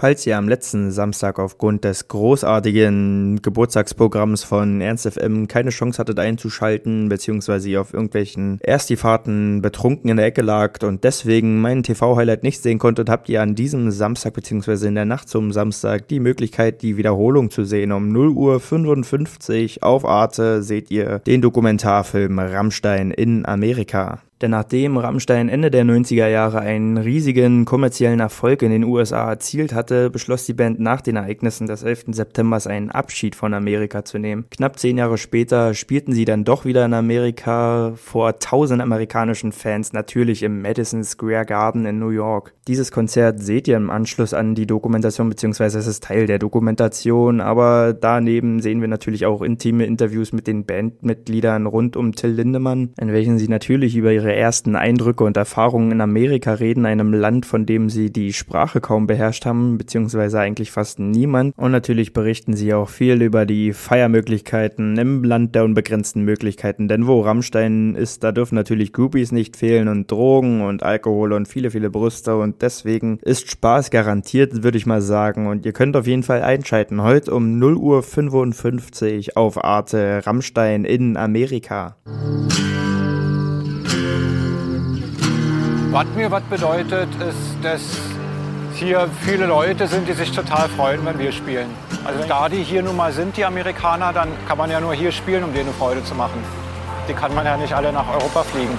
Falls ihr am letzten Samstag aufgrund des großartigen Geburtstagsprogramms von Ernst FM keine Chance hattet einzuschalten, beziehungsweise ihr auf irgendwelchen Erstifahrten betrunken in der Ecke lagt und deswegen meinen TV-Highlight nicht sehen konntet, habt ihr an diesem Samstag, beziehungsweise in der Nacht zum Samstag die Möglichkeit, die Wiederholung zu sehen. Um 0 Uhr 55 auf Arte seht ihr den Dokumentarfilm Rammstein in Amerika. Denn nachdem Rammstein Ende der 90er Jahre einen riesigen kommerziellen Erfolg in den USA erzielt hatte, beschloss die Band nach den Ereignissen des 11. September einen Abschied von Amerika zu nehmen. Knapp zehn Jahre später spielten sie dann doch wieder in Amerika vor tausend amerikanischen Fans, natürlich im Madison Square Garden in New York. Dieses Konzert seht ihr im Anschluss an die Dokumentation, beziehungsweise es ist Teil der Dokumentation, aber daneben sehen wir natürlich auch intime Interviews mit den Bandmitgliedern rund um Till Lindemann, in welchen sie natürlich über ihre ihre ersten Eindrücke und Erfahrungen in Amerika reden, einem Land, von dem sie die Sprache kaum beherrscht haben, beziehungsweise eigentlich fast niemand. Und natürlich berichten sie auch viel über die Feiermöglichkeiten im Land der unbegrenzten Möglichkeiten. Denn wo Rammstein ist, da dürfen natürlich Groupies nicht fehlen und Drogen und Alkohol und viele, viele Brüste. Und deswegen ist Spaß garantiert, würde ich mal sagen. Und ihr könnt auf jeden Fall einschalten. Heute um 0 Uhr 55 auf Arte Rammstein in Amerika. Was mir was bedeutet, ist, dass hier viele Leute sind, die sich total freuen, wenn wir spielen. Also da die hier nun mal sind, die Amerikaner, dann kann man ja nur hier spielen, um denen eine Freude zu machen. Die kann man ja nicht alle nach Europa fliegen.